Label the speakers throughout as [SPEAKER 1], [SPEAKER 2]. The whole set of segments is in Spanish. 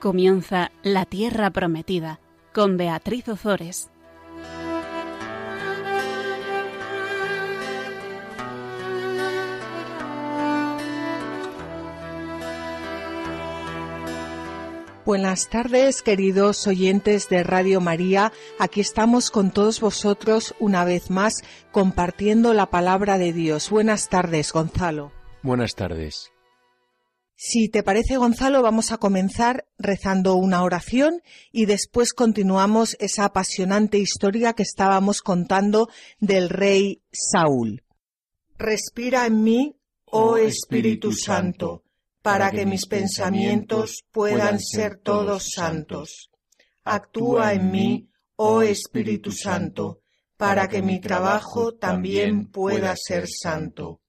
[SPEAKER 1] Comienza La Tierra Prometida con Beatriz Ozores.
[SPEAKER 2] Buenas tardes, queridos oyentes de Radio María. Aquí estamos con todos vosotros una vez más compartiendo la palabra de Dios. Buenas tardes, Gonzalo.
[SPEAKER 3] Buenas tardes.
[SPEAKER 2] Si te parece, Gonzalo, vamos a comenzar rezando una oración y después continuamos esa apasionante historia que estábamos contando del rey Saúl. Respira en mí, oh Espíritu Santo para que mis pensamientos puedan ser todos santos. Actúa en mí, oh Espíritu Santo, para que mi trabajo también pueda ser santo.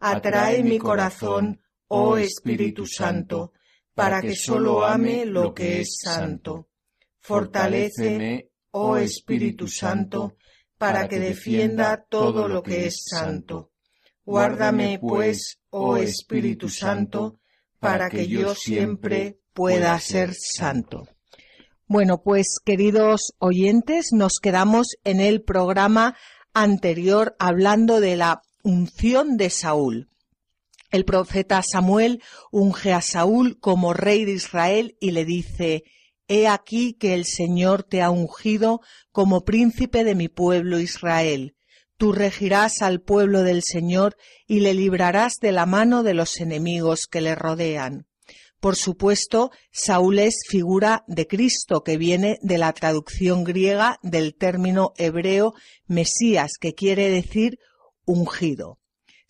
[SPEAKER 2] Atrae mi corazón, oh Espíritu Santo, para que solo ame lo que es santo. Fortaléceme, oh Espíritu Santo, para que defienda todo lo que es santo. Guárdame, pues, oh Espíritu Santo, para que yo siempre pueda ser santo. Bueno, pues queridos oyentes, nos quedamos en el programa anterior hablando de la unción de Saúl. El profeta Samuel unge a Saúl como rey de Israel y le dice, He aquí que el Señor te ha ungido como príncipe de mi pueblo Israel. Tú regirás al pueblo del Señor y le librarás de la mano de los enemigos que le rodean. Por supuesto, Saúl es figura de Cristo, que viene de la traducción griega del término hebreo Mesías, que quiere decir ungido.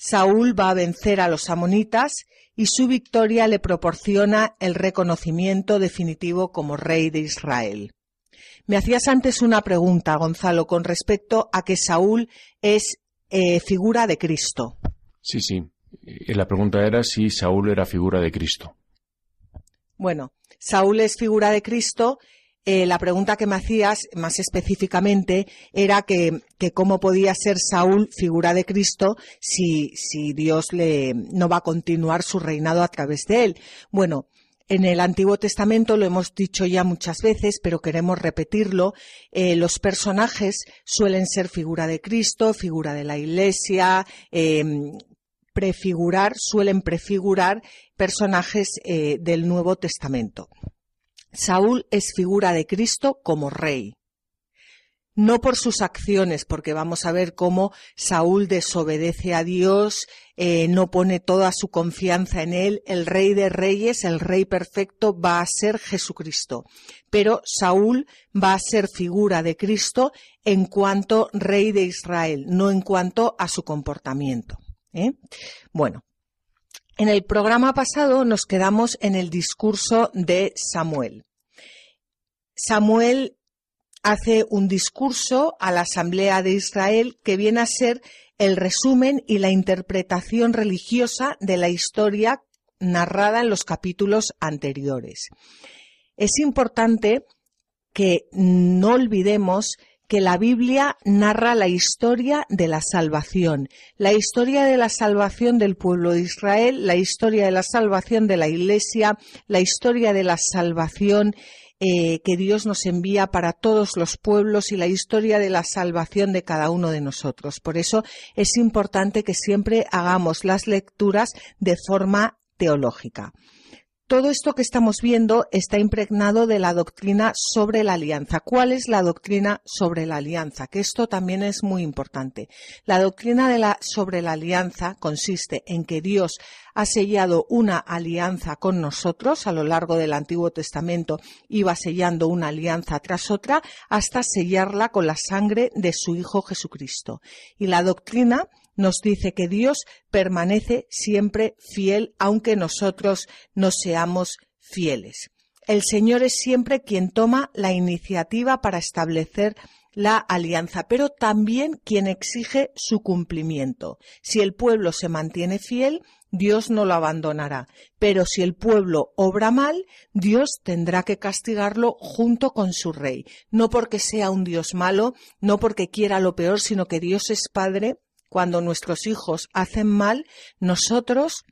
[SPEAKER 2] Saúl va a vencer a los amonitas y su victoria le proporciona el reconocimiento definitivo como rey de Israel. Me hacías antes una pregunta, Gonzalo, con respecto a que Saúl es eh, figura de Cristo.
[SPEAKER 3] Sí, sí. Eh, la pregunta era si Saúl era figura de Cristo.
[SPEAKER 2] Bueno, Saúl es figura de Cristo. Eh, la pregunta que me hacías más específicamente era que, cómo podía ser Saúl figura de Cristo si, si Dios le, no va a continuar su reinado a través de él. Bueno, en el Antiguo Testamento lo hemos dicho ya muchas veces, pero queremos repetirlo. Eh, los personajes suelen ser figura de Cristo, figura de la Iglesia, em, prefigurar, suelen prefigurar personajes eh, del Nuevo Testamento. Saúl es figura de Cristo como rey no por sus acciones, porque vamos a ver cómo Saúl desobedece a Dios, eh, no pone toda su confianza en él, el rey de reyes, el rey perfecto va a ser Jesucristo. Pero Saúl va a ser figura de Cristo en cuanto rey de Israel, no en cuanto a su comportamiento. ¿eh? Bueno, en el programa pasado nos quedamos en el discurso de Samuel. Samuel hace un discurso a la Asamblea de Israel que viene a ser el resumen y la interpretación religiosa de la historia narrada en los capítulos anteriores. Es importante que no olvidemos que la Biblia narra la historia de la salvación, la historia de la salvación del pueblo de Israel, la historia de la salvación de la Iglesia, la historia de la salvación eh, que Dios nos envía para todos los pueblos y la historia de la salvación de cada uno de nosotros. Por eso es importante que siempre hagamos las lecturas de forma teológica todo esto que estamos viendo está impregnado de la doctrina sobre la alianza. ¿Cuál es la doctrina sobre la alianza? Que esto también es muy importante. La doctrina de la, sobre la alianza consiste en que Dios ha sellado una alianza con nosotros a lo largo del Antiguo Testamento, iba sellando una alianza tras otra hasta sellarla con la sangre de su Hijo Jesucristo. Y la doctrina nos dice que Dios permanece siempre fiel aunque nosotros no seamos fieles. El Señor es siempre quien toma la iniciativa para establecer la alianza, pero también quien exige su cumplimiento. Si el pueblo se mantiene fiel, Dios no lo abandonará, pero si el pueblo obra mal, Dios tendrá que castigarlo junto con su rey, no porque sea un Dios malo, no porque quiera lo peor, sino que Dios es Padre cuando nuestros hijos hacen mal, nosotros,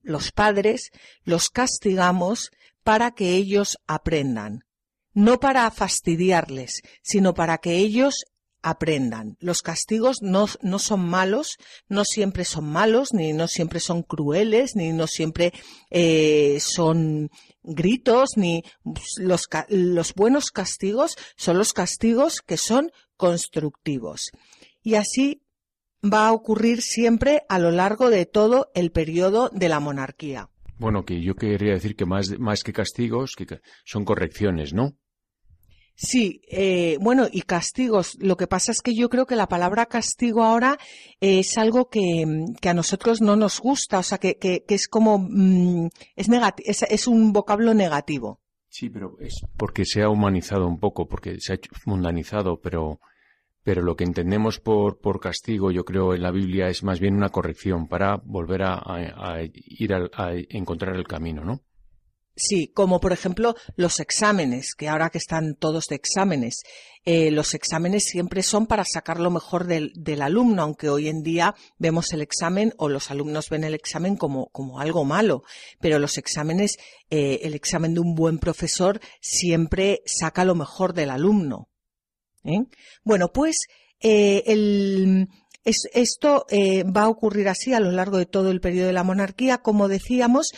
[SPEAKER 2] los padres, los castigamos para que ellos aprendan, no para fastidiarles, sino para que ellos aprendan. Los castigos no, no, son malos, no siempre son malos, ni no siempre son crueles, ni no siempre eh, son gritos, ni los, los buenos castigos son los castigos que son constructivos. Y así va a ocurrir siempre a lo largo de todo el periodo de la monarquía.
[SPEAKER 3] Bueno, que yo quería decir que más, más que castigos, que son correcciones, ¿no?
[SPEAKER 2] Sí, eh, bueno, y castigos. Lo que pasa es que yo creo que la palabra castigo ahora es algo que, a nosotros no nos gusta, o sea, que, que, es como, mm, es, es, es, un vocablo negativo.
[SPEAKER 3] Sí, pero es porque se ha humanizado un poco, porque se ha mundanizado, pero, pero lo que entendemos por, por castigo, yo creo, en la Biblia es más bien una corrección para volver a, ir a, a encontrar el camino, ¿no?
[SPEAKER 2] Sí, como por ejemplo los exámenes, que ahora que están todos de exámenes, eh, los exámenes siempre son para sacar lo mejor del, del, alumno, aunque hoy en día vemos el examen o los alumnos ven el examen como, como algo malo, pero los exámenes, eh, el examen de un buen profesor siempre saca lo mejor del alumno. ¿Eh? Bueno, pues el, esto va a ocurrir así a lo largo de todo el periodo de la monarquía, como decíamos,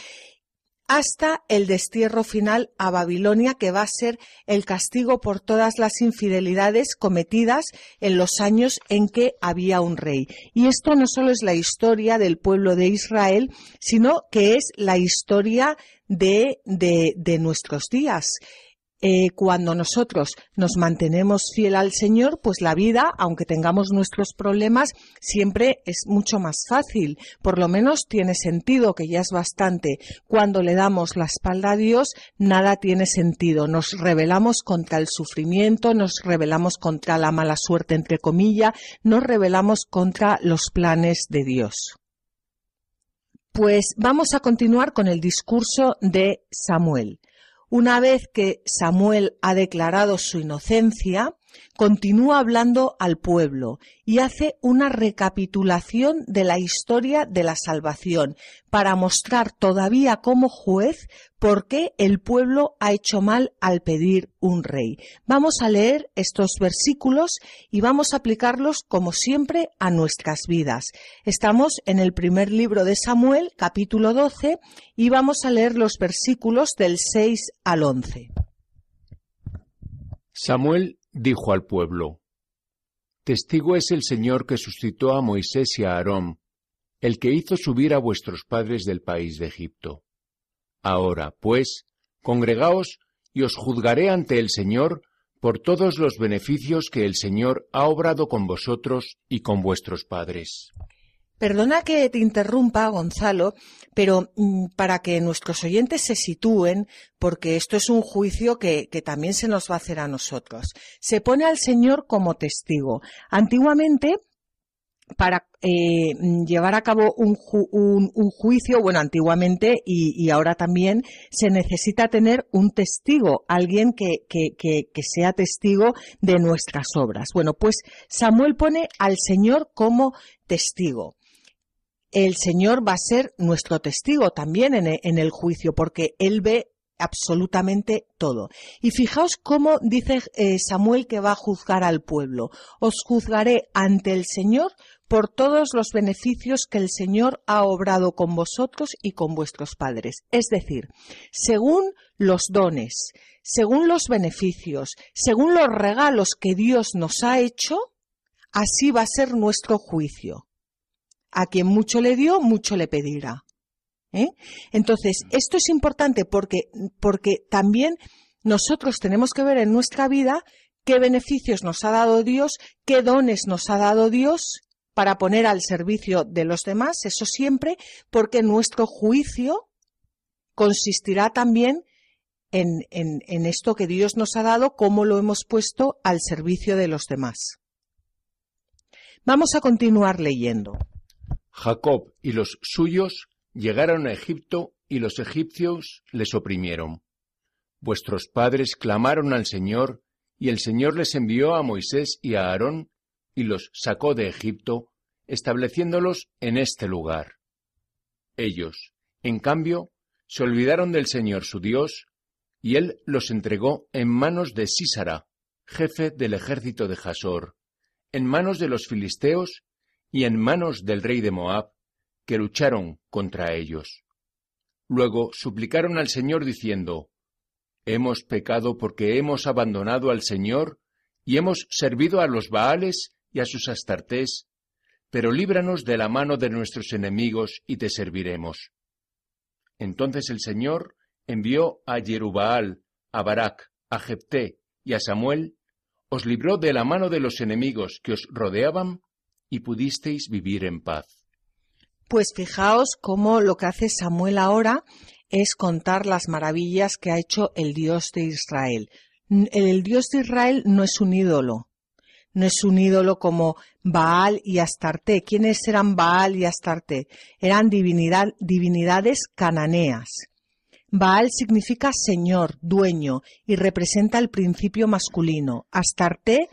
[SPEAKER 2] hasta el destierro final a Babilonia, que va a ser el castigo por todas las infidelidades cometidas en los años en que había un rey. Y esto no solo es la historia del pueblo de Israel, sino que es la historia de, de nuestros días. Eh, cuando nosotros nos mantenemos fiel al Señor, pues la vida, aunque tengamos nuestros problemas, siempre es mucho más fácil. Por lo menos tiene sentido, que ya es bastante. Cuando le damos la espalda a Dios, nada tiene sentido. Nos rebelamos contra el sufrimiento, nos rebelamos contra la mala suerte, entre comillas, nos rebelamos contra los planes de Dios. Pues vamos a continuar con el discurso de Samuel. Una vez que Samuel ha declarado su inocencia, continúa hablando al pueblo y hace una recapitulación de la historia de la salvación para mostrar todavía como juez por qué el pueblo ha hecho mal al pedir un rey. Vamos a leer estos versículos y vamos a aplicarlos como siempre a nuestras vidas. Estamos en el primer libro de Samuel, capítulo 12, y vamos a leer los versículos del 6 al 11.
[SPEAKER 3] Samuel dijo al pueblo, Testigo es el Señor que suscitó a Moisés y a Aarón, el que hizo subir a vuestros padres del país de Egipto. Ahora, pues, congregaos y os juzgaré ante el Señor por todos los beneficios que el Señor ha obrado con vosotros y con vuestros padres.
[SPEAKER 2] Perdona que te interrumpa, Gonzalo, pero mm, para que nuestros oyentes se sitúen, porque esto es un juicio que, también se nos va a hacer a nosotros. Se pone al Señor como testigo. Antiguamente, para eh, llevar a cabo un, juicio, bueno, antiguamente y, ahora también se necesita tener un testigo, alguien que, que, sea testigo de nuestras obras. Bueno, pues Samuel pone al Señor como testigo el Señor va a ser nuestro testigo también en el juicio, porque Él ve absolutamente todo. Y fijaos cómo dice eh, Samuel que va a juzgar al pueblo. Os juzgaré ante el Señor por todos los beneficios que el Señor ha obrado con vosotros y con vuestros padres. Es decir, según los dones, según los beneficios, según los regalos que Dios nos ha hecho, así va a ser nuestro juicio. A quien mucho le dio, mucho le pedirá. ¿eh? Entonces, esto es importante porque, porque también nosotros tenemos que ver en nuestra vida qué beneficios nos ha dado Dios, qué dones nos ha dado Dios para poner al servicio de los demás, eso siempre, porque nuestro juicio consistirá también en, en, en, esto que Dios nos ha dado, cómo lo hemos puesto al servicio de los demás. Vamos a continuar leyendo.
[SPEAKER 3] Jacob y los suyos llegaron a Egipto y los egipcios les oprimieron. Vuestros padres clamaron al Señor, y el Señor les envió a Moisés y a Aarón, y los sacó de Egipto, estableciéndolos en este lugar. Ellos, en cambio, se olvidaron del Señor su Dios, y él los entregó en manos de Sísara, jefe del ejército de Jasor, en manos de los filisteos y en manos del rey de Moab, que lucharon contra ellos. Luego suplicaron al Señor diciendo, Hemos pecado porque hemos abandonado al Señor y hemos servido a los Baales y a sus astartés, pero líbranos de la mano de nuestros enemigos y te serviremos. Entonces el Señor envió a Jerubaal, a Barak, a Jepté y a Samuel, os libró de la mano de los enemigos que os rodeaban y pudisteis vivir en paz.
[SPEAKER 2] Pues fijaos cómo lo que hace Samuel ahora es contar las maravillas que ha hecho el Dios de Israel. El Dios de Israel no es un ídolo, no es un ídolo como Baal y Astarte. ¿Quiénes eran Baal y Astarte? Eran divinidades cananeas. Baal significa señor, dueño, y representa el principio masculino. Astarte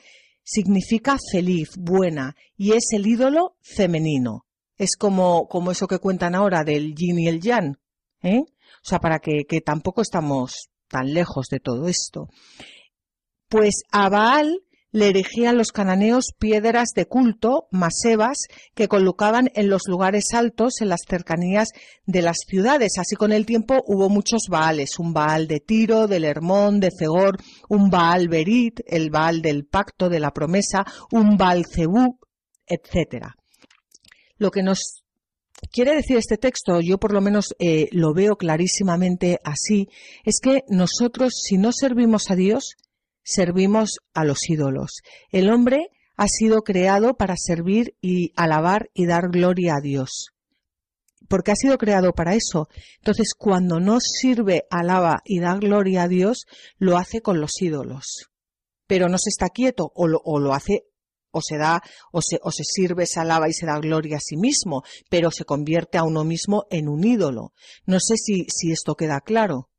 [SPEAKER 2] significa feliz, buena, y es el ídolo femenino es como, como eso que cuentan ahora del yin y el yang, ¿eh? O sea, para que, que tampoco estamos tan lejos de todo esto. Pues a Baal le erigían los cananeos piedras de culto, masebas, que colocaban en los lugares altos en las cercanías de las ciudades. Así con el tiempo hubo muchos Baales, un Baal de Tiro, del Hermón, de Fegor, un Baal Berit, el Baal del pacto, de la promesa, un Baal Zebú, etcétera. Lo que nos quiere decir este texto, yo por lo menos eh, lo veo clarísimamente así, es que nosotros si no servimos a Dios, servimos a los ídolos. El hombre ha sido creado para servir y alabar y dar gloria a Dios. Porque ha sido creado para eso. Entonces, cuando no sirve, alaba y da gloria a Dios, lo hace con los ídolos. Pero no se está quieto o lo, hace o se da, o se, o se sirve, se alaba y se da gloria a sí mismo, pero se convierte a uno mismo en un ídolo. No sé si esto queda claro.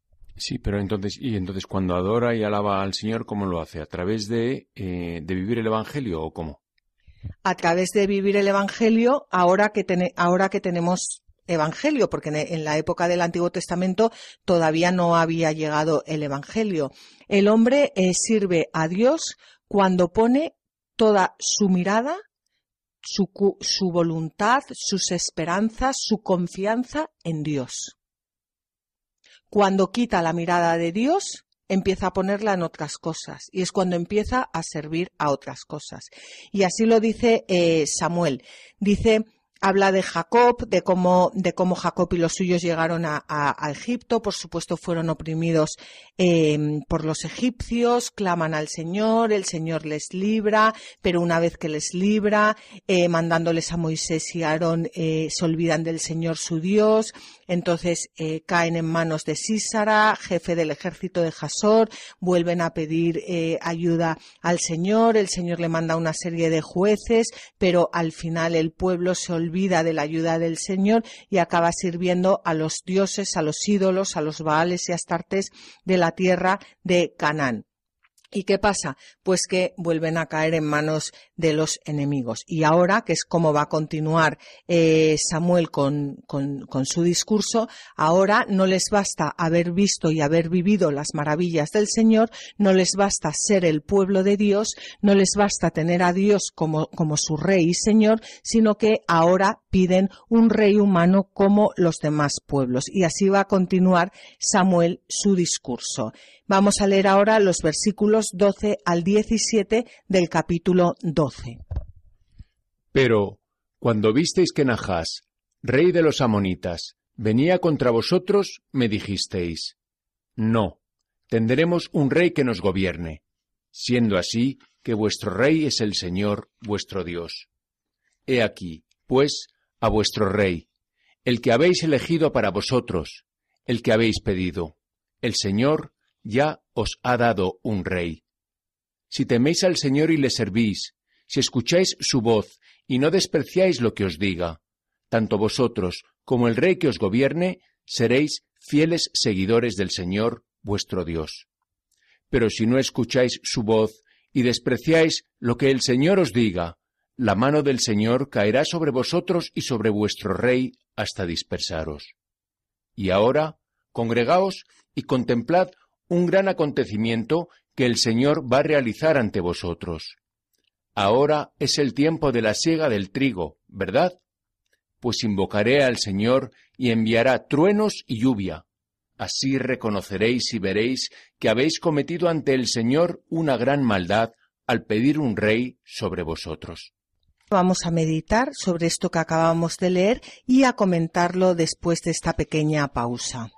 [SPEAKER 3] Sí, pero entonces, y entonces cuando adora y alaba al Señor, ¿cómo lo hace? ¿A través de, eh, de vivir el Evangelio o cómo?
[SPEAKER 2] A través de vivir el Evangelio, ahora que, ahora que tenemos Evangelio, porque en la época del Antiguo Testamento todavía no había llegado el Evangelio. El hombre eh, sirve a Dios cuando pone toda su mirada, su, su, voluntad, sus esperanzas, su confianza en Dios. Cuando quita la mirada de Dios, empieza a ponerla en otras cosas y es cuando empieza a servir a otras cosas. Y así lo dice eh, Samuel. Dice, habla de Jacob, de cómo, de cómo Jacob y los suyos llegaron a, Egipto, por supuesto fueron oprimidos em, por los egipcios, claman al Señor, el Señor les libra, pero una vez que les libra, eh, mandándoles a Moisés y Aarón, eh, se olvidan del Señor su Dios, entonces eh, caen en manos de Sísara, jefe del ejército de Jasor, vuelven a pedir ayuda al Señor, el Señor le manda una serie de jueces, pero al final el pueblo se olvida de la ayuda del Señor y acaba sirviendo a los dioses, a los ídolos, a los baales y astartes de la tierra de Canaán. ¿Y qué pasa? Pues que vuelven a caer en manos de los enemigos. Y ahora, que es como va a continuar eh, Samuel con, con, su discurso, ahora no les basta haber visto y haber vivido las maravillas del Señor, no les basta ser el pueblo de Dios, no les basta tener a Dios como, como su rey y Señor, sino que ahora piden un rey humano como los demás pueblos. Y así va a continuar Samuel su discurso. Vamos a leer ahora los versículos 12 al 17 del capítulo 12.
[SPEAKER 3] Pero, cuando visteis que Nahás, rey de los amonitas, venía contra vosotros, me dijisteis, no, tendremos un rey que nos gobierne, siendo así que vuestro rey es el Señor vuestro Dios. He aquí, pues, a vuestro rey, el que habéis elegido para vosotros, el que habéis pedido, el Señor ya os ha dado un rey. Si teméis al Señor y le servís, si escucháis su voz y no despreciáis lo que os diga, tanto vosotros como el rey que os gobierne seréis fieles seguidores del Señor vuestro Dios. Pero si no escucháis su voz y despreciáis lo que el Señor os diga, la mano del Señor caerá sobre vosotros y sobre vuestro rey hasta dispersaros. Y ahora, congregaos y contemplad un gran acontecimiento que el Señor va a realizar ante vosotros. Ahora es el tiempo de la siega del trigo, ¿verdad? Pues invocaré al Señor y enviará truenos y lluvia. Así reconoceréis y veréis que habéis cometido ante el Señor una gran maldad al pedir un rey sobre vosotros.
[SPEAKER 2] Vamos a meditar sobre esto que acabamos de leer y a comentarlo después de esta pequeña pausa.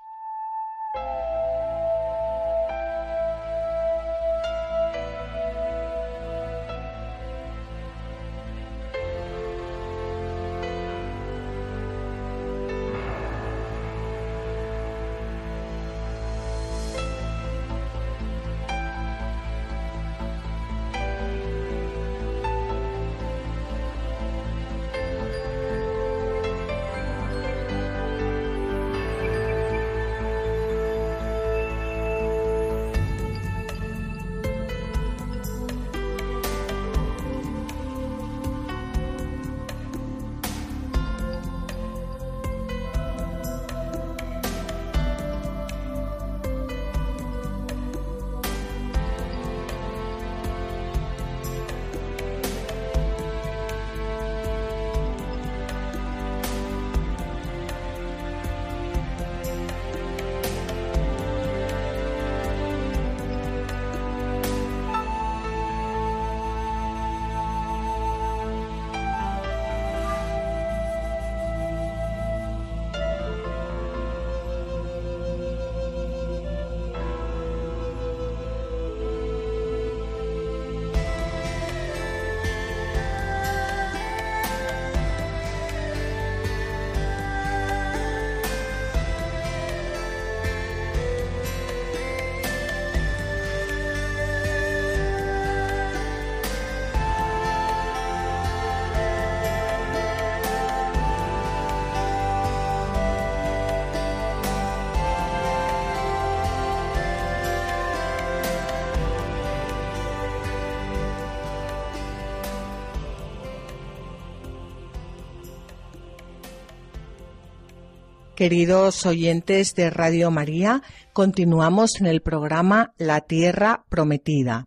[SPEAKER 2] Queridos oyentes de Radio María, continuamos en el programa La Tierra Prometida.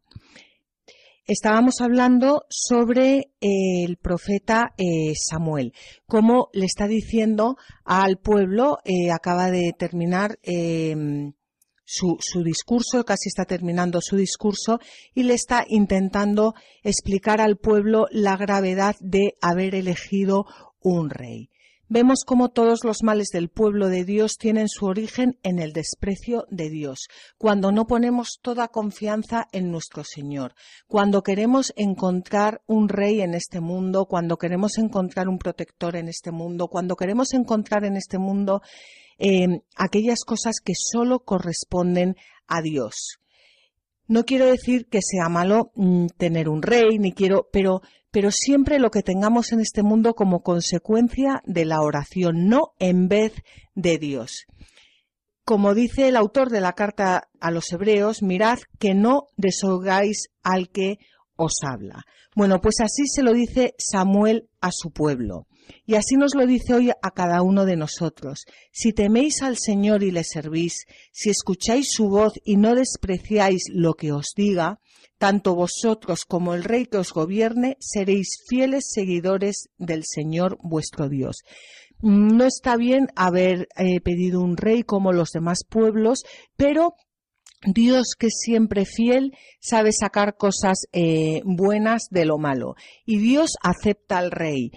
[SPEAKER 2] Estábamos hablando sobre el profeta eh, Samuel, cómo le está diciendo al pueblo, eh, acaba de terminar em, su, su, discurso, casi está terminando su discurso, y le está intentando explicar al pueblo la gravedad de haber elegido un rey vemos cómo todos los males del pueblo de Dios tienen su origen en el desprecio de Dios, cuando no ponemos toda confianza en nuestro Señor, cuando queremos encontrar un rey en este mundo, cuando queremos encontrar un protector en este mundo, cuando queremos encontrar en este mundo eh, aquellas cosas que solo corresponden a Dios. No quiero decir que sea malo mm, tener un rey, ni quiero, pero, pero siempre lo que tengamos en este mundo como consecuencia de la oración, no en vez de Dios. Como dice el autor de la carta a los hebreos, mirad que no desoigáis al que os habla. Bueno, pues así se lo dice Samuel a su pueblo. Y así nos lo dice hoy a cada uno de nosotros. Si teméis al Señor y le servís, si escucháis su voz y no despreciáis lo que os diga, tanto vosotros como el Rey que os gobierne seréis fieles seguidores del Señor vuestro Dios. No está bien haber eh, pedido un rey como los demás pueblos, pero Dios que es siempre fiel sabe sacar cosas eh, buenas de lo malo. Y Dios acepta al rey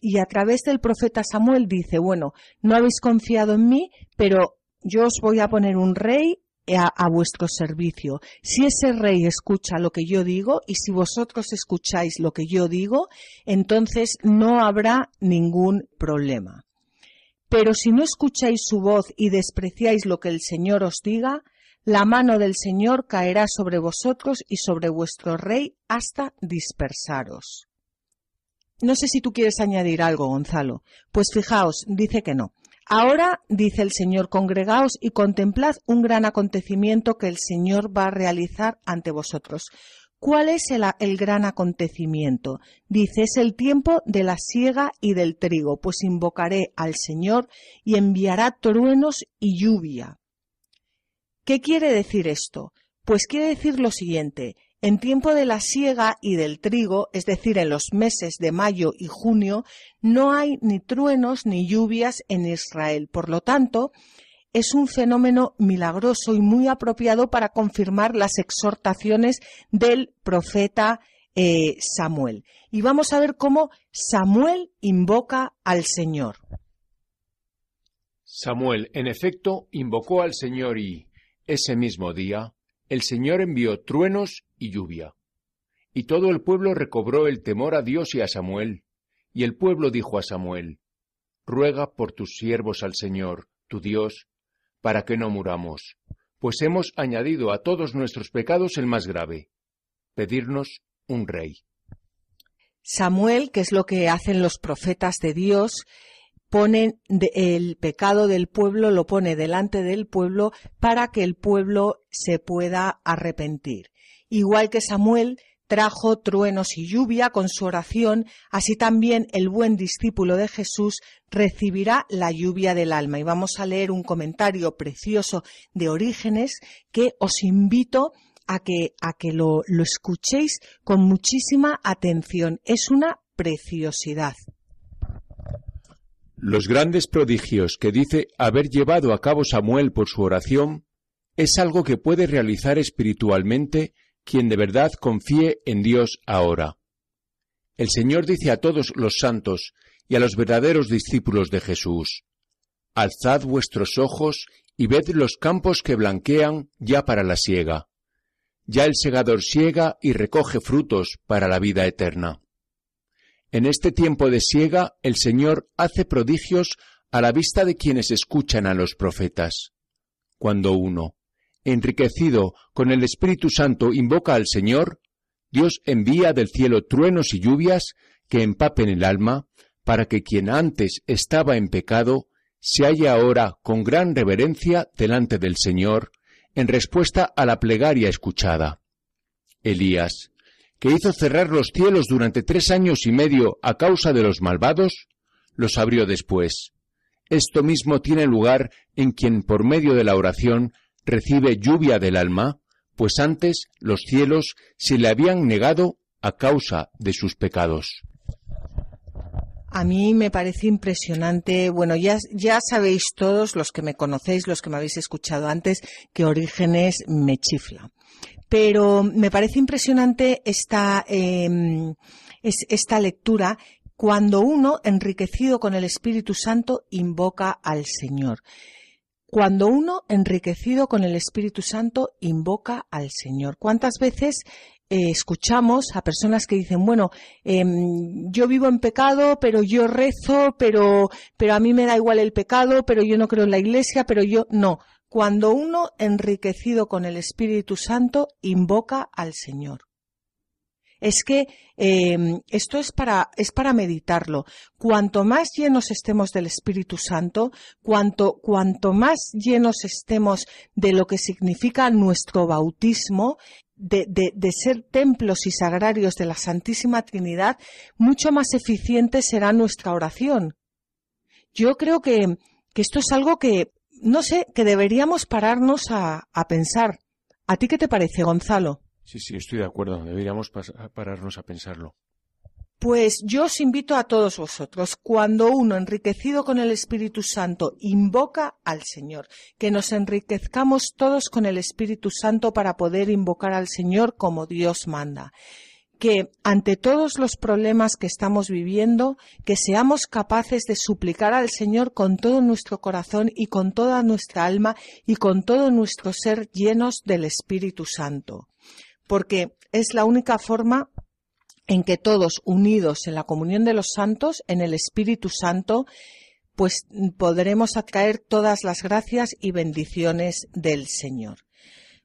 [SPEAKER 2] y a través del profeta Samuel dice, bueno, no habéis confiado en mí, pero yo os voy a poner un rey a, vuestro servicio. Si ese rey escucha lo que yo digo y si vosotros escucháis lo que yo digo, entonces no habrá ningún problema. Pero si no escucháis su voz y despreciáis lo que el Señor os diga, la mano del Señor caerá sobre vosotros y sobre vuestro rey hasta dispersaros. No sé si tú quieres añadir algo, Gonzalo. Pues fijaos, dice que no. Ahora, dice el Señor, congregaos y contemplad un gran acontecimiento que el Señor va a realizar ante vosotros. ¿Cuál es el, el, gran acontecimiento? Dice, es el tiempo de la siega y del trigo, pues invocaré al Señor y enviará truenos y lluvia. ¿Qué quiere decir esto? Pues quiere decir lo siguiente. En tiempo de la siega y del trigo, es decir, en los meses de mayo y junio, no hay ni truenos ni lluvias en Israel. Por lo tanto, es un fenómeno milagroso y muy apropiado para confirmar las exhortaciones del profeta eh, Samuel. Y vamos a ver cómo Samuel invoca al Señor.
[SPEAKER 3] Samuel, en efecto, invocó al Señor y, ese mismo día, el Señor envió truenos y lluvia. Y todo el pueblo recobró el temor a Dios y a Samuel. Y el pueblo dijo a Samuel, Ruega por tus siervos al Señor, tu Dios, para que no muramos, pues hemos añadido a todos nuestros pecados el más grave, pedirnos un rey.
[SPEAKER 2] Samuel, que es lo que hacen los profetas de Dios, ponen el pecado del pueblo, lo pone delante del pueblo para que el pueblo se pueda arrepentir. Igual que Samuel trajo truenos y lluvia con su oración, así también el buen discípulo de Jesús recibirá la lluvia del alma. Y vamos a leer un comentario precioso de Orígenes que os invito a que, a que lo, lo escuchéis con muchísima atención. Es una preciosidad.
[SPEAKER 3] Los grandes prodigios que dice haber llevado a cabo Samuel por su oración es algo que puede realizar espiritualmente quien de verdad confíe en Dios ahora. El Señor dice a todos los santos y a los verdaderos discípulos de Jesús, Alzad vuestros ojos y ved los campos que blanquean ya para la siega. Ya el segador siega y recoge frutos para la vida eterna. En este tiempo de siega el Señor hace prodigios a la vista de quienes escuchan a los profetas. Cuando uno, enriquecido con el Espíritu Santo, invoca al Señor, Dios envía del cielo truenos y lluvias que empapen el alma, para que quien antes estaba en pecado se halle ahora con gran reverencia delante del Señor, en respuesta a la plegaria escuchada. Elías, que hizo cerrar los cielos durante tres años y medio a causa de los malvados, los abrió después. Esto mismo tiene lugar en quien por medio de la oración recibe lluvia del alma, pues antes los cielos se le habían negado a causa de sus pecados.
[SPEAKER 2] A mí me parece impresionante. Bueno, ya, ya sabéis todos, los que me conocéis, los que me habéis escuchado antes, que Orígenes me chifla. Pero me parece impresionante esta, em, esta lectura cuando uno, enriquecido con el Espíritu Santo, invoca al Señor. Cuando uno, enriquecido con el Espíritu Santo, invoca al Señor. ¿Cuántas veces eh, escuchamos a personas que dicen, bueno, em, yo vivo en pecado, pero yo rezo, pero, pero a mí me da igual el pecado, pero yo no creo en la iglesia, pero yo no. Cuando uno, enriquecido con el Espíritu Santo, invoca al Señor es que em, esto es para, es para meditarlo. Cuanto más llenos estemos del Espíritu Santo, cuanto, cuanto más llenos estemos de lo que significa nuestro bautismo, de, de, de, ser templos y sagrarios de la Santísima Trinidad, mucho más eficiente será nuestra oración. Yo creo que, que esto es algo que, no sé, que deberíamos pararnos a, a pensar. ¿A ti qué te parece, Gonzalo?
[SPEAKER 3] Sí, sí, estoy de acuerdo. Deberíamos pararnos a pensarlo.
[SPEAKER 2] Pues yo os invito a todos vosotros, cuando uno enriquecido con el Espíritu Santo invoca al Señor, que nos enriquezcamos todos con el Espíritu Santo para poder invocar al Señor como Dios manda. Que ante todos los problemas que estamos viviendo, que seamos capaces de suplicar al Señor con todo nuestro corazón y con toda nuestra alma y con todo nuestro ser llenos del Espíritu Santo porque es la única forma en que todos unidos en la comunión de los santos, en el Espíritu Santo, pues podremos atraer todas las gracias y bendiciones del Señor.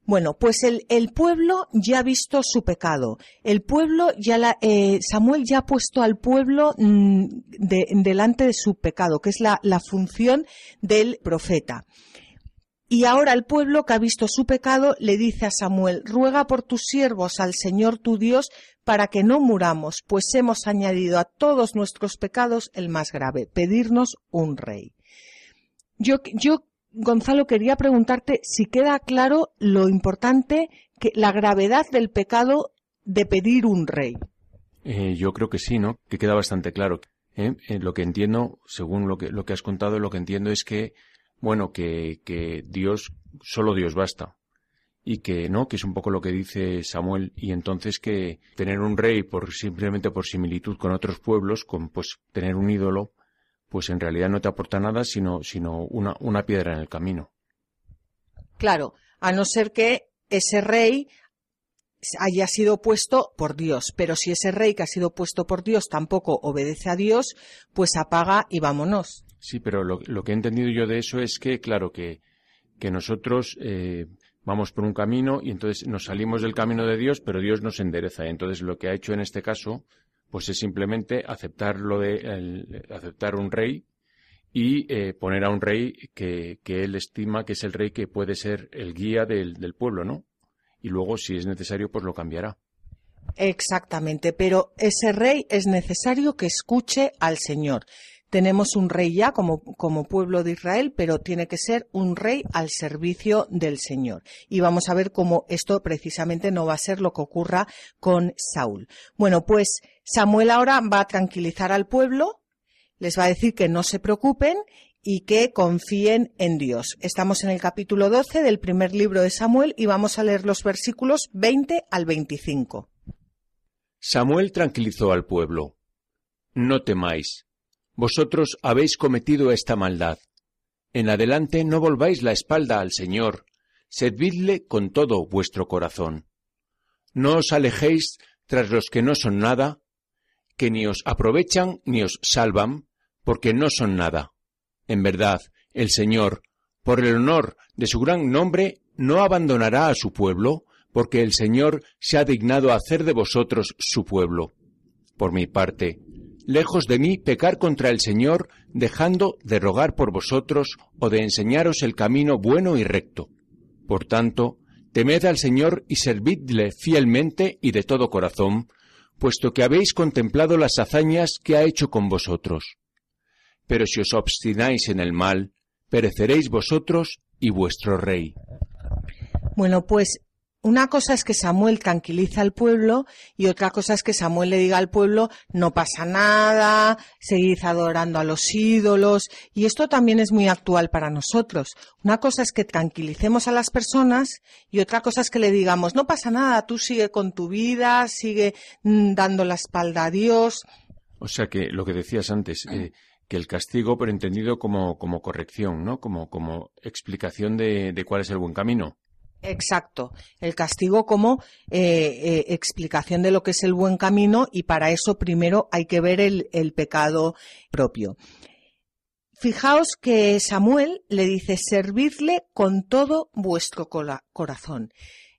[SPEAKER 2] Bueno, pues el, pueblo ya ha visto su pecado. El pueblo ya la, eh, Samuel ya ha puesto al pueblo mm, delante de su pecado, que es la, la función del profeta. Y ahora el pueblo que ha visto su pecado le dice a Samuel, ruega por tus siervos al Señor tu Dios para que no muramos, pues hemos añadido a todos nuestros pecados el más grave, pedirnos un rey. Yo, yo Gonzalo, quería preguntarte si queda claro lo importante que la gravedad del pecado de pedir un rey.
[SPEAKER 3] Eh, yo creo que sí, ¿no? Que queda bastante claro. ¿eh? Eh, lo que entiendo, según lo que, lo que has contado, lo que entiendo es que, bueno, que, que Dios, solo Dios basta. Y que, ¿no? Que es un poco lo que dice Samuel. Y entonces que tener un rey por, simplemente por similitud con otros pueblos, con, pues, tener un ídolo, pues en realidad no te aporta nada, sino, sino una, una piedra en el camino.
[SPEAKER 2] Claro, a no ser que ese rey haya sido puesto por Dios. Pero si ese rey que ha sido puesto por Dios tampoco obedece a Dios, pues apaga y vámonos.
[SPEAKER 3] Sí, pero lo, que he entendido yo de eso es que, claro, que, que nosotros eh, vamos por un camino y entonces nos salimos del camino de Dios, pero Dios nos endereza. Entonces lo que ha hecho en este caso, pues es simplemente aceptar lo de aceptar un rey y eh, poner a un rey que, que, él estima que es el rey que puede ser el guía del, del pueblo, ¿no? y luego, si es necesario, pues lo cambiará.
[SPEAKER 2] Exactamente, pero ese rey es necesario que escuche al Señor. Tenemos un rey ya como, pueblo de Israel, pero tiene que ser un rey al servicio del Señor. Y vamos a ver cómo esto precisamente no va a ser lo que ocurra con Saúl. Bueno, pues Samuel ahora va a tranquilizar al pueblo, les va a decir que no se preocupen y que confíen en Dios. Estamos en el capítulo 12 del primer libro de Samuel y vamos a leer los versículos 20 al 25.
[SPEAKER 3] Samuel tranquilizó al pueblo. No temáis. Vosotros habéis cometido esta maldad. En adelante no volváis la espalda al Señor. Servidle con todo vuestro corazón. No os alejéis tras los que no son nada, que ni os aprovechan ni os salvan, porque no son nada en verdad, el Señor, por el honor de su gran nombre, no abandonará a su pueblo, porque el Señor se ha dignado hacer de vosotros su pueblo. Por mi parte, lejos de mí pecar contra el Señor, dejando de rogar por vosotros o de enseñaros el camino bueno y recto. Por tanto, temed al Señor y servidle fielmente y de todo corazón, puesto que habéis contemplado las hazañas que ha hecho con vosotros pero si os obstináis en el mal, pereceréis vosotros y vuestro rey.
[SPEAKER 2] Bueno, pues una cosa es que Samuel tranquiliza al pueblo y otra cosa es que Samuel le diga al pueblo no pasa nada, seguid adorando a los ídolos y esto también es muy actual para nosotros. Una cosa es que tranquilicemos a las personas y otra cosa es que le digamos no pasa nada, tú sigue con tu vida, sigue mm, dando la espalda a Dios.
[SPEAKER 3] O sea que lo que decías antes, eh, que el castigo, pero entendido como, como corrección, ¿no? Como, como explicación de, de, cuál es el buen camino.
[SPEAKER 2] Exacto. El castigo como eh, eh, explicación de lo que es el buen camino y para eso primero hay que ver el, el pecado propio. Fijaos que Samuel le dice servirle con todo vuestro corazón.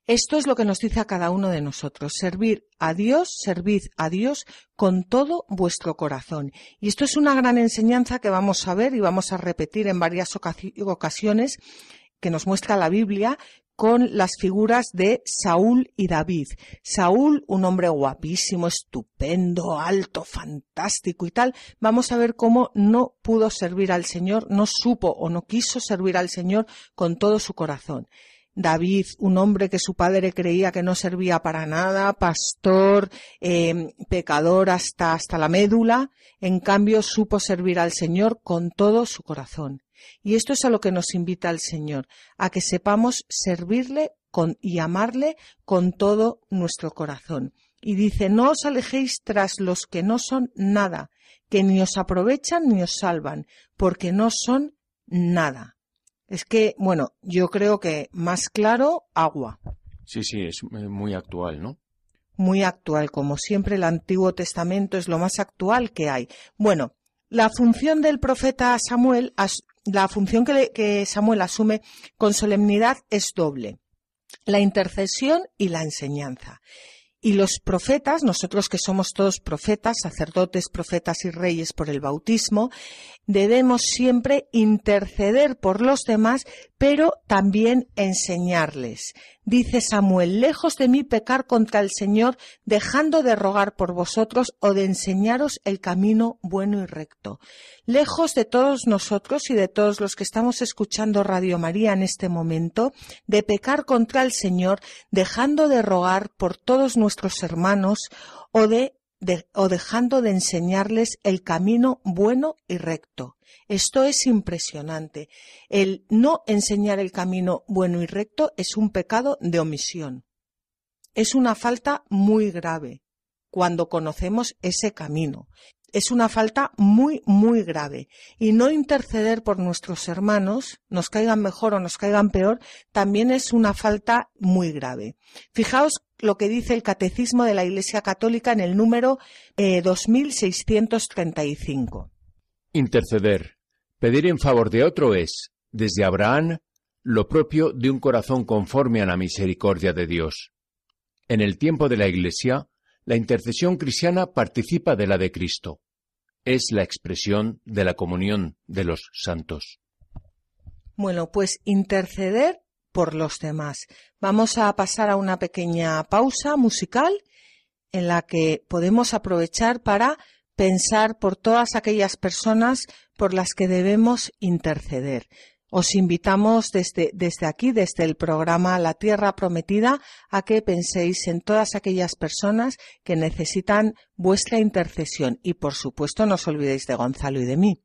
[SPEAKER 2] Esto es lo que nos dice a cada uno de nosotros. Servir a Dios, servid a Dios con todo vuestro corazón. Y esto es una gran enseñanza que vamos a ver y vamos a repetir en varias ocasiones que nos muestra la Biblia con las figuras de Saúl y David. Saúl, un hombre guapísimo, estupendo, alto, fantástico y tal. Vamos a ver cómo no pudo servir al Señor, no supo o no quiso servir al Señor con todo su corazón. David, un hombre que su padre creía que no servía para nada, pastor, em, pecador hasta, hasta la médula, en cambio supo servir al Señor con todo su corazón. Y esto es a lo que nos invita el Señor, a que sepamos servirle con, y amarle con todo nuestro corazón. Y dice, no os alejéis tras los que no son nada, que ni os aprovechan ni os salvan, porque no son nada. Es que, bueno, yo creo que más claro, agua.
[SPEAKER 3] Sí, sí, es muy actual, ¿no?
[SPEAKER 2] Muy actual, como siempre el Antiguo Testamento es lo más actual que hay. Bueno, la función del profeta Samuel, la función que, que Samuel asume con solemnidad es doble. La intercesión y la enseñanza. Y los profetas, nosotros que somos todos profetas, sacerdotes, profetas y reyes por el bautismo, debemos siempre interceder por los demás, pero también enseñarles. Dice Samuel, lejos de mí pecar contra el Señor, dejando de rogar por vosotros o de enseñaros el camino bueno y recto. Lejos de todos nosotros y de todos los que estamos escuchando Radio María en este momento, de pecar contra el Señor, dejando de rogar por todos nuestros hermanos o de o dejando de enseñarles el camino bueno y recto. Esto es impresionante. El no enseñar el camino bueno y recto es un pecado de omisión. Es una falta muy grave cuando conocemos ese camino. Es una falta muy, muy grave. Y no interceder por nuestros hermanos, nos caigan mejor o nos caigan peor, también es una falta muy grave. Fijaos lo que dice el Catecismo de la Iglesia Católica en el número 2635.
[SPEAKER 3] Interceder, pedir en favor de otro es, desde Abraham, lo propio de un corazón conforme a la misericordia de Dios. En el tiempo de la Iglesia, la intercesión cristiana participa de la de Cristo. Es la expresión de la comunión de los santos.
[SPEAKER 2] Bueno, pues interceder por los demás. Vamos a pasar a una pequeña pausa musical en la que podemos aprovechar para pensar por todas aquellas personas por las que debemos interceder. Os invitamos desde, desde, aquí, desde el programa La Tierra Prometida, a que penséis en todas aquellas personas que necesitan vuestra intercesión y, por supuesto, no os olvidéis de Gonzalo y de mí.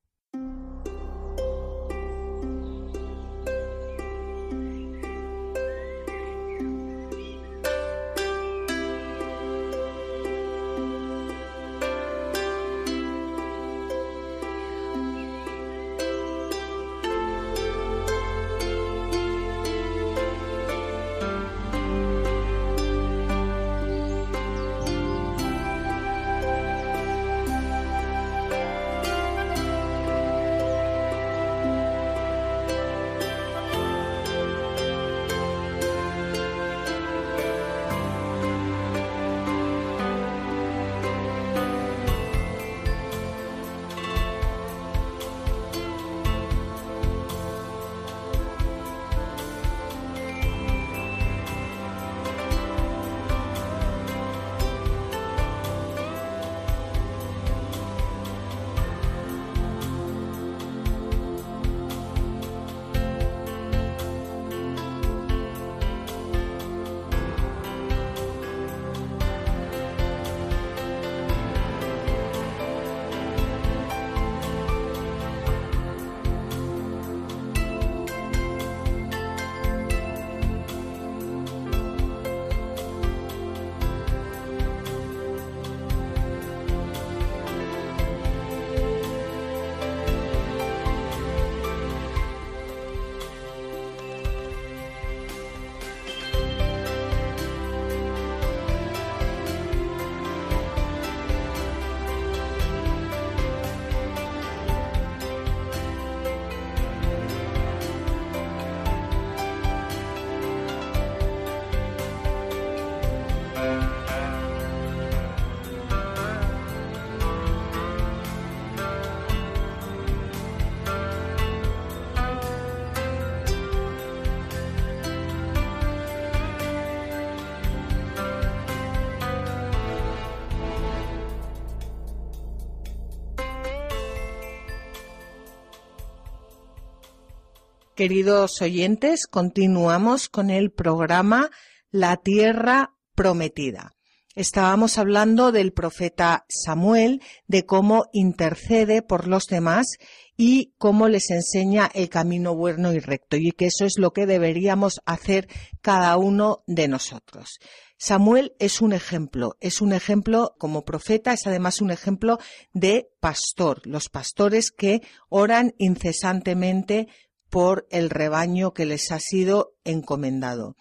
[SPEAKER 2] Queridos oyentes, continuamos con el programa La Tierra Prometida. Estábamos hablando del profeta Samuel, de cómo intercede por los demás y cómo les enseña el camino bueno y recto, y que eso es lo que deberíamos hacer cada uno de nosotros. Samuel es un ejemplo, es un ejemplo como profeta, es además un ejemplo de pastor, los pastores que oran incesantemente por el rebaño que les ha sido encomendado.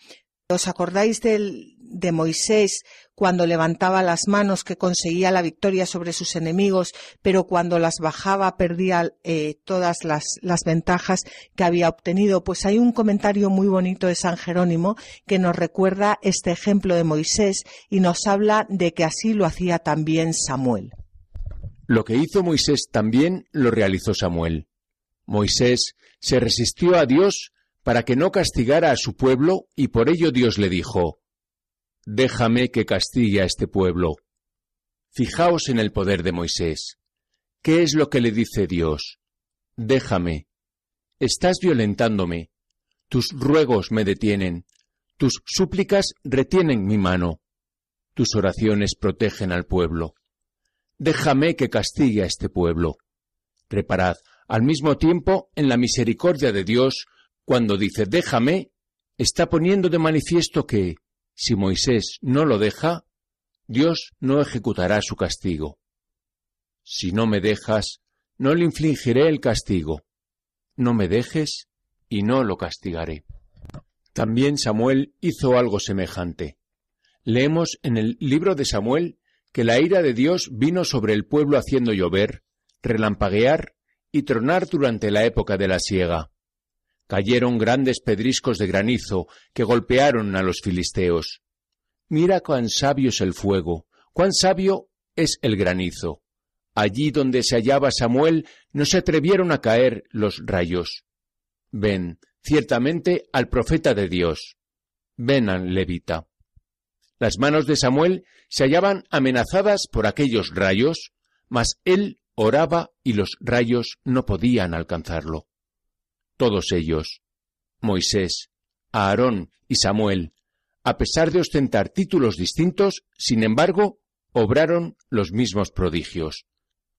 [SPEAKER 2] ¿Os acordáis de Moisés cuando levantaba las manos que conseguía la victoria sobre sus enemigos, pero cuando las bajaba perdía eh, todas las ventajas que había obtenido? Pues hay un comentario muy bonito de San Jerónimo que nos recuerda este ejemplo de Moisés y nos habla de que así lo hacía también Samuel.
[SPEAKER 3] Lo que hizo Moisés también lo realizó Samuel. Moisés se resistió a Dios para que no castigara a su pueblo, y por ello Dios le dijo, Déjame que castigue a este pueblo. Fijaos en el poder de Moisés. ¿Qué es lo que le dice Dios? Déjame. Estás violentándome. Tus ruegos me detienen. Tus súplicas retienen mi mano. Tus oraciones protegen al pueblo. Déjame que castigue a este pueblo. Reparad, al mismo tiempo, en la misericordia de Dios, cuando dice déjame, está poniendo de manifiesto que, si Moisés no lo deja, Dios no ejecutará su castigo. Si no me dejas, no le infligiré el castigo. No me dejes y no lo castigaré. También Samuel hizo algo semejante. Leemos en el libro de Samuel que la ira de Dios vino sobre el pueblo haciendo llover, relampaguear y tronar durante la época de la siega. Cayeron grandes pedriscos de granizo que golpearon a los filisteos. Mira cuán sabio es el fuego, cuán sabio es el granizo. Allí donde se hallaba Samuel no se atrevieron a caer los rayos. Ven, ciertamente, al profeta de Dios. Ven al levita. Las manos de Samuel se hallaban amenazadas por aquellos rayos, mas él oraba y los rayos no podían alcanzarlo. Todos ellos, Moisés, Aarón y Samuel, a pesar de ostentar títulos distintos, sin embargo, obraron los mismos prodigios.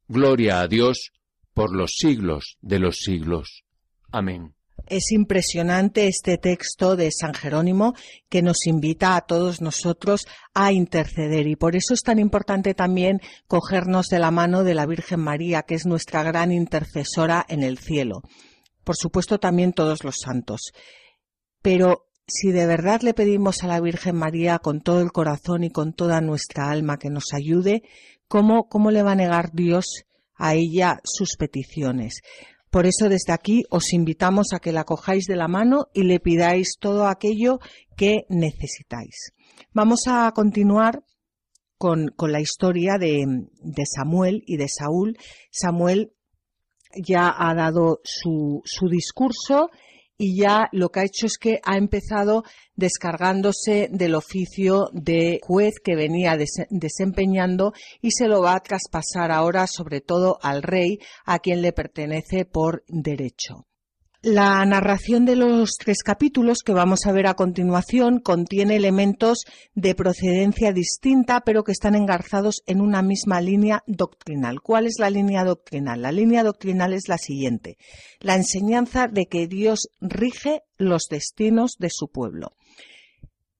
[SPEAKER 3] Gloria a Dios por los siglos de los siglos. Amén.
[SPEAKER 2] Es impresionante este texto de San Jerónimo que nos invita a todos nosotros a interceder y por eso es tan importante también cogernos de la mano de la Virgen María, que es nuestra gran intercesora en el cielo. Por supuesto también todos los santos. Pero si de verdad le pedimos a la Virgen María con todo el corazón y con toda nuestra alma que nos ayude, ¿cómo, cómo le va a negar Dios a ella sus peticiones? Por eso desde aquí os invitamos a que la cojáis de la mano y le pidáis todo aquello que necesitáis. Vamos a continuar con, la historia de, de, Samuel y de Saúl. Samuel ya ha dado su, su discurso y ya lo que ha hecho es que ha empezado descargándose del oficio de juez que venía desempeñando y se lo va a traspasar ahora sobre todo al rey a quien le pertenece por derecho. La narración de los tres capítulos que vamos a ver a continuación contiene elementos de procedencia distinta, pero que están engarzados en una misma línea doctrinal. ¿Cuál es la línea doctrinal? La línea doctrinal es la siguiente. La enseñanza de que Dios rige los destinos de su pueblo.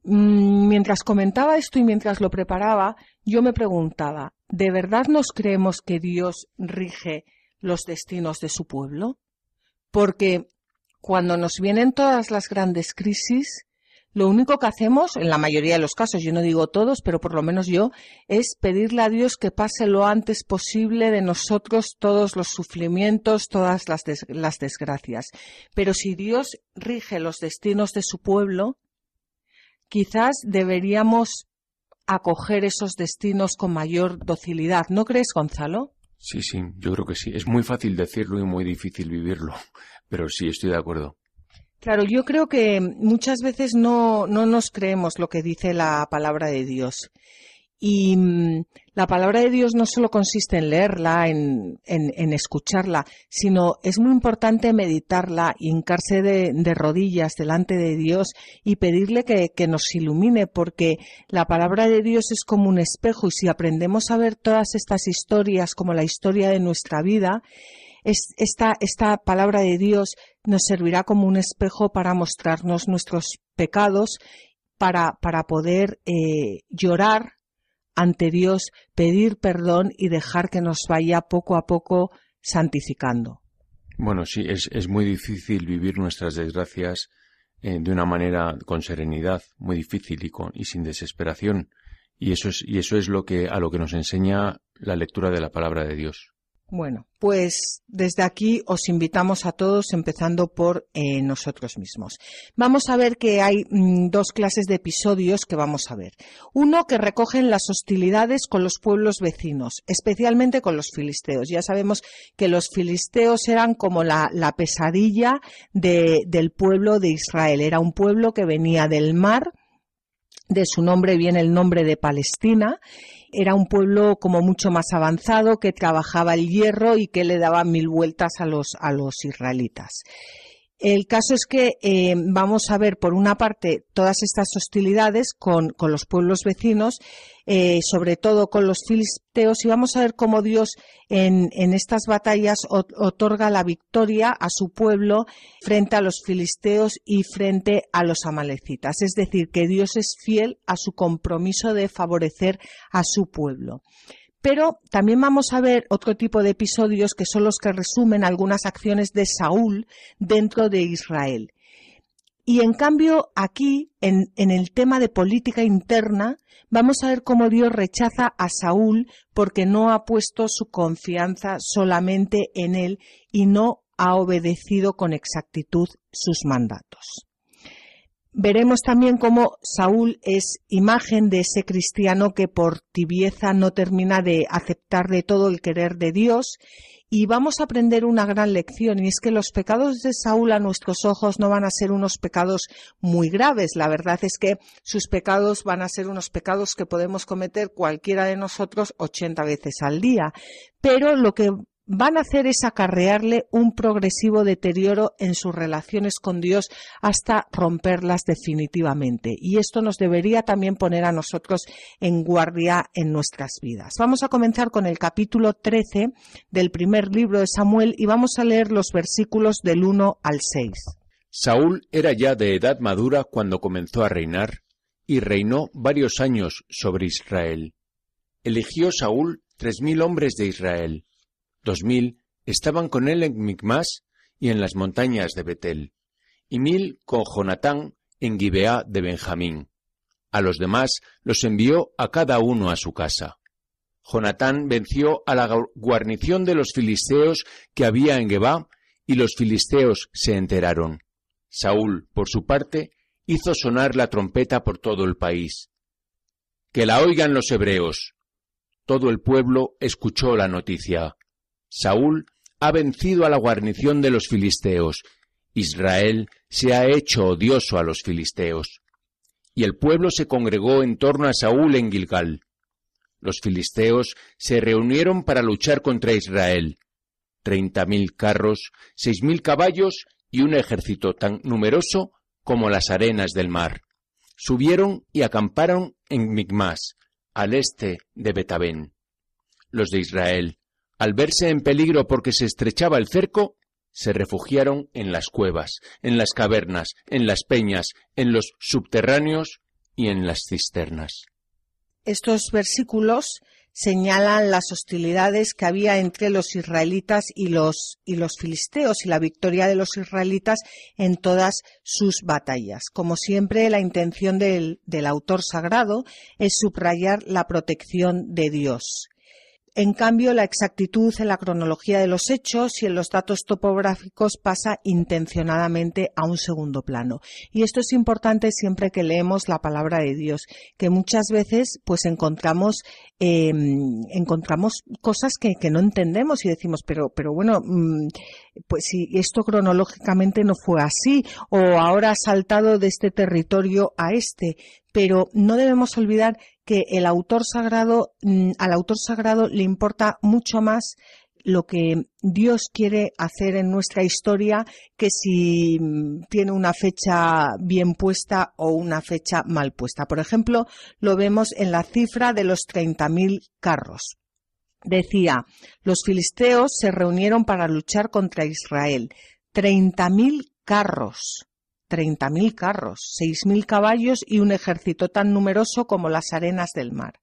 [SPEAKER 2] Mm, mientras comentaba esto y mientras lo preparaba, yo me preguntaba, ¿de verdad nos creemos que Dios rige los destinos de su pueblo? Porque cuando nos vienen todas las grandes crisis, lo único que hacemos, en la mayoría de los casos, yo no digo todos, pero por lo menos yo, es pedirle a Dios que pase lo antes posible de nosotros todos los sufrimientos, todas las, las desgracias. Pero si Dios rige los destinos de su pueblo, quizás deberíamos acoger esos destinos con mayor docilidad. ¿No crees, Gonzalo?
[SPEAKER 3] Sí, sí, yo creo que sí. Es muy fácil decirlo y muy difícil vivirlo, pero sí, estoy de acuerdo.
[SPEAKER 2] Claro, yo creo que muchas veces no, no nos creemos lo que dice la palabra de Dios. Y mm, la palabra de Dios no solo consiste en leerla, en, en, escucharla, sino es muy importante meditarla, hincarse de, de rodillas delante de Dios y pedirle que, que, nos ilumine, porque la palabra de Dios es como un espejo y si aprendemos a ver todas estas historias como la historia de nuestra vida, es, esta, esta palabra de Dios nos servirá como un espejo para mostrarnos nuestros pecados, para, para poder eh, llorar ante Dios, pedir perdón y dejar que nos vaya poco a poco santificando.
[SPEAKER 3] Bueno, sí, es, es muy difícil vivir nuestras desgracias eh, de una manera con serenidad, muy difícil y, con, y sin desesperación. Y eso es, y eso es lo que, a lo que nos enseña la lectura de la palabra de Dios.
[SPEAKER 2] Bueno, pues desde aquí os invitamos a todos, empezando por eh, nosotros mismos. Vamos a ver que hay mm, dos clases de episodios que vamos a ver. Uno que recogen las hostilidades con los pueblos vecinos, especialmente con los filisteos. Ya sabemos que los filisteos eran como la, pesadilla del pueblo de Israel. Era un pueblo que venía del mar, de su nombre viene el nombre de Palestina, era un pueblo como mucho más avanzado que trabajaba el hierro y que le daba mil vueltas a los, a los israelitas. El caso es que eh, vamos a ver, por una parte, todas estas hostilidades con, los pueblos vecinos, eh, sobre todo con los filisteos, y vamos a ver cómo Dios en, estas batallas otorga la victoria a su pueblo frente a los filisteos y frente a los amalecitas. Es decir, que Dios es fiel a su compromiso de favorecer a su pueblo. Pero también vamos a ver otro tipo de episodios que son los que resumen algunas acciones de Saúl dentro de Israel. Y en cambio, aquí, en, el tema de política interna, vamos a ver cómo Dios rechaza a Saúl porque no ha puesto su confianza solamente en él y no ha obedecido con exactitud sus mandatos. Veremos también cómo Saúl es imagen de ese cristiano que por tibieza no termina de aceptar de todo el querer de Dios y vamos a aprender una gran lección y es que los pecados de Saúl a nuestros ojos no van a ser unos pecados muy graves. La verdad es que sus pecados van a ser unos pecados que podemos cometer cualquiera de nosotros 80 veces al día. Pero lo que van a hacer es acarrearle un progresivo deterioro en sus relaciones con Dios hasta romperlas definitivamente. Y esto nos debería también poner a nosotros en guardia en nuestras vidas. Vamos a comenzar con el capítulo 13 del primer libro de Samuel y vamos a leer los versículos del 1 al 6.
[SPEAKER 3] Saúl era ya de edad madura cuando comenzó a reinar y reinó varios años sobre Israel. Eligió Saúl tres mil hombres de Israel Dos mil estaban con él en Micmas y en las montañas de Betel, y mil con Jonatán en Gibeá de Benjamín. A los demás los envió a cada uno a su casa. Jonatán venció a la guarnición de los filisteos que había en Gebá, y los filisteos se enteraron. Saúl, por su parte, hizo sonar la trompeta por todo el país. Que la oigan los hebreos. Todo el pueblo escuchó la noticia. Saúl ha vencido a la guarnición de los filisteos. Israel se ha hecho odioso a los filisteos. Y el pueblo se congregó en torno a Saúl en Gilgal. Los filisteos se reunieron para luchar contra Israel. Treinta mil carros, seis mil caballos y un ejército tan numeroso como las arenas del mar. Subieron y acamparon en Migmas, al este de Betabén. Los de Israel al verse en peligro porque se estrechaba el cerco, se refugiaron en las cuevas, en las cavernas, en las peñas, en los subterráneos y en las cisternas.
[SPEAKER 2] Estos versículos señalan las hostilidades que había entre los israelitas y los, filisteos y la victoria de los israelitas en todas sus batallas. Como siempre, la intención del autor sagrado es subrayar la protección de Dios. En cambio, la exactitud en la cronología de los hechos y en los datos topográficos pasa intencionadamente a un segundo plano. Y esto es importante siempre que leemos la palabra de Dios, que muchas veces pues encontramos em, encontramos cosas que, no entendemos y decimos, pero, pero bueno, mm, pues si esto cronológicamente no fue así, o ahora ha saltado de este territorio a este, pero no debemos olvidar que el autor sagrado, mm, al autor sagrado le importa mucho más lo que Dios quiere hacer en nuestra historia que si mm, tiene una fecha bien puesta o una fecha mal puesta. Por ejemplo, lo vemos en la cifra de los 30.000 carros. Decía, los filisteos se reunieron para luchar contra Israel. 30.000 carros. 30.000 carros, 6.000 caballos y un ejército tan numeroso como las arenas del mar.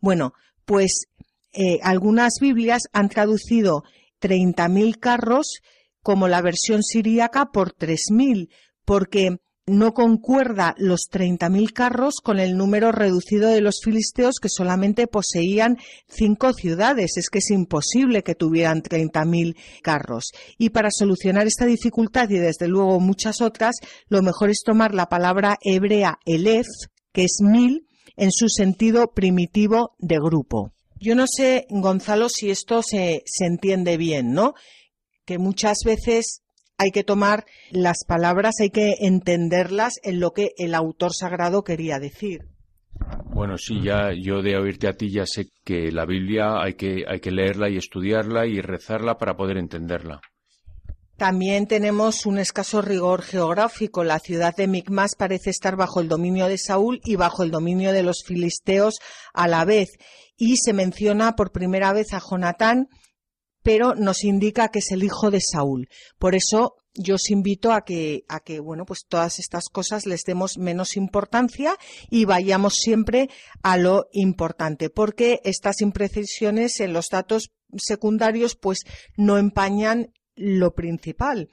[SPEAKER 2] Bueno, pues eh, algunas Biblias han traducido 30.000 carros como la versión siríaca por 3.000, porque no concuerda los 30.000 carros con el número reducido de los filisteos que solamente poseían cinco ciudades. Es que es imposible que tuvieran 30.000 carros. Y para solucionar esta dificultad y desde luego muchas otras, lo mejor es tomar la palabra hebrea elef, que es mil, en su sentido primitivo de grupo. Yo no sé, Gonzalo, si esto se, se entiende bien, ¿no? Que muchas veces hay que tomar las palabras, hay que entenderlas en lo que el autor sagrado quería decir.
[SPEAKER 3] Bueno, sí, ya yo de oírte a ti ya sé que la Biblia hay que, hay que leerla y estudiarla y rezarla para poder entenderla.
[SPEAKER 2] También tenemos un escaso rigor geográfico. La ciudad de Micmas parece estar bajo el dominio de Saúl y bajo el dominio de los filisteos a la vez. Y se menciona por primera vez a Jonatán pero nos indica que es el hijo de Saúl. Por eso yo os invito a que, a que, bueno, pues todas estas cosas les demos menos importancia y vayamos siempre a lo importante, porque estas imprecisiones en los datos secundarios pues no empañan lo principal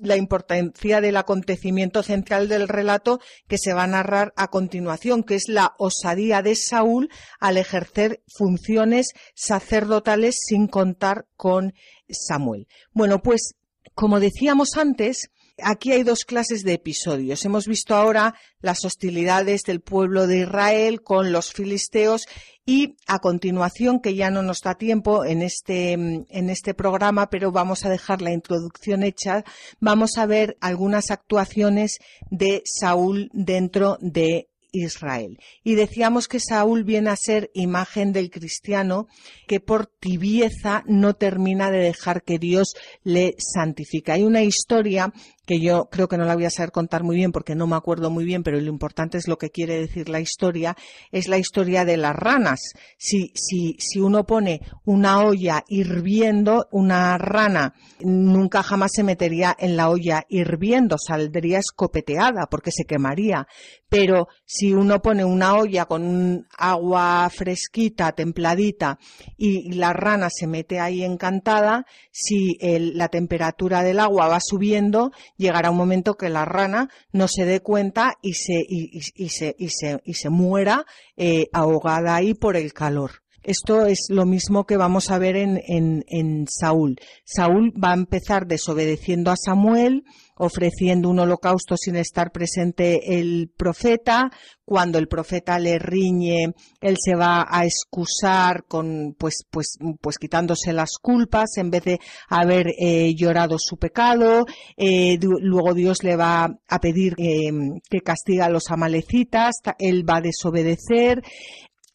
[SPEAKER 2] la importancia del acontecimiento central del relato que se va a narrar a continuación, que es la osadía de Saúl al ejercer funciones sacerdotales sin contar con Samuel. Bueno, pues como decíamos antes, aquí hay dos clases de episodios. Hemos visto ahora las hostilidades del pueblo de Israel con los filisteos y a continuación, que ya no nos da tiempo en este, en este programa, pero vamos a dejar la introducción hecha, vamos a ver algunas actuaciones de Saúl dentro de Israel. Y decíamos que Saúl viene a ser imagen del cristiano que por tibieza no termina de dejar que Dios le santifique. Hay una historia que yo creo que no la voy a saber contar muy bien porque no me acuerdo muy bien, pero lo importante es lo que quiere decir la historia, es la historia de las ranas. Si, si, si uno pone una olla hirviendo, una rana nunca jamás se metería en la olla hirviendo, saldría escopeteada porque se quemaría. Pero si uno pone una olla con agua fresquita, templadita, y la rana se mete ahí encantada, si la temperatura del agua va subiendo, llegará un momento que la rana no se dé cuenta y se, y, se, y se, y se muera eh, ahogada ahí por el calor. Esto es lo mismo que vamos a ver en, en, en Saúl. Saúl va a empezar desobedeciendo a Samuel, ofreciendo un holocausto sin estar presente el profeta. Cuando el profeta le riñe, él se va a excusar con, pues, pues, pues quitándose las culpas en vez de haber eh, llorado su pecado. Eh, luego Dios le va a pedir eh, que castiga a los amalecitas. Él va a desobedecer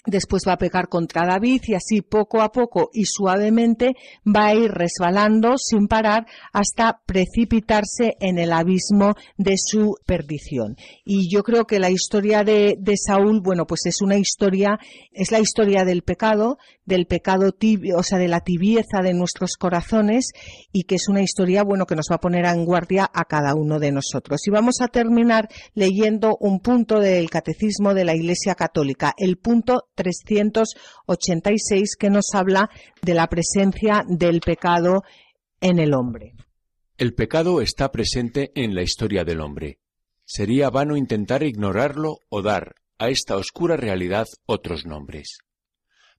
[SPEAKER 2] después va a pecar contra David y así poco a poco y suavemente va a ir resbalando sin parar hasta precipitarse en el abismo de su perdición. Y yo creo que la historia de, Saúl, bueno, pues es una historia, es la historia del pecado, del pecado tibio, o sea, de la tibieza de nuestros corazones y que es una historia, bueno, que nos va a poner en guardia a cada uno de nosotros. Y vamos a terminar leyendo un punto del catecismo de la Iglesia Católica, el punto 386 que nos habla de la presencia del pecado en el hombre.
[SPEAKER 3] El pecado está presente en la historia del hombre. Sería vano intentar ignorarlo o dar a esta oscura realidad otros nombres.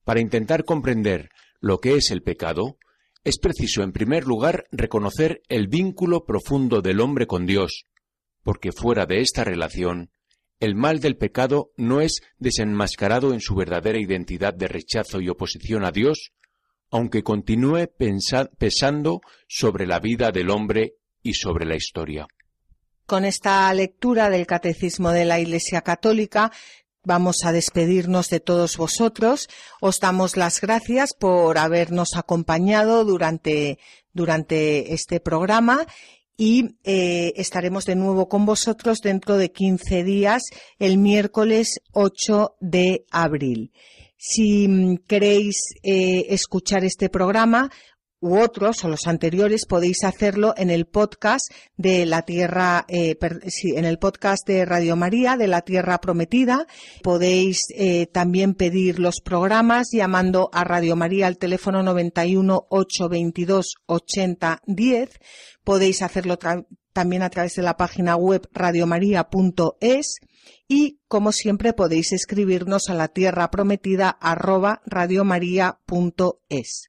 [SPEAKER 3] Para intentar comprender lo que es el pecado, es preciso en primer lugar reconocer el vínculo profundo del hombre con Dios, porque fuera de esta relación el mal del pecado no es desenmascarado en su verdadera identidad de rechazo y oposición a Dios, aunque continúe pesando sobre la vida del hombre y sobre la historia.
[SPEAKER 2] Con esta lectura del Catecismo de la Iglesia Católica vamos a despedirnos de todos vosotros. Os damos las gracias por habernos acompañado durante, durante este programa y eh, estaremos de nuevo con vosotros dentro de 15 días, el miércoles 8 de abril. Si mm, queréis eh, escuchar este programa, u otros o los anteriores podéis hacerlo en el podcast de la tierra eh, en el podcast de Radio María de la Tierra Prometida podéis eh, también pedir los programas llamando a Radio María al teléfono 91 822 80 10 podéis hacerlo también a través de la página web radiomaria.es y, como siempre, podéis escribirnos a la tierra prometida arroba radiomaria.es.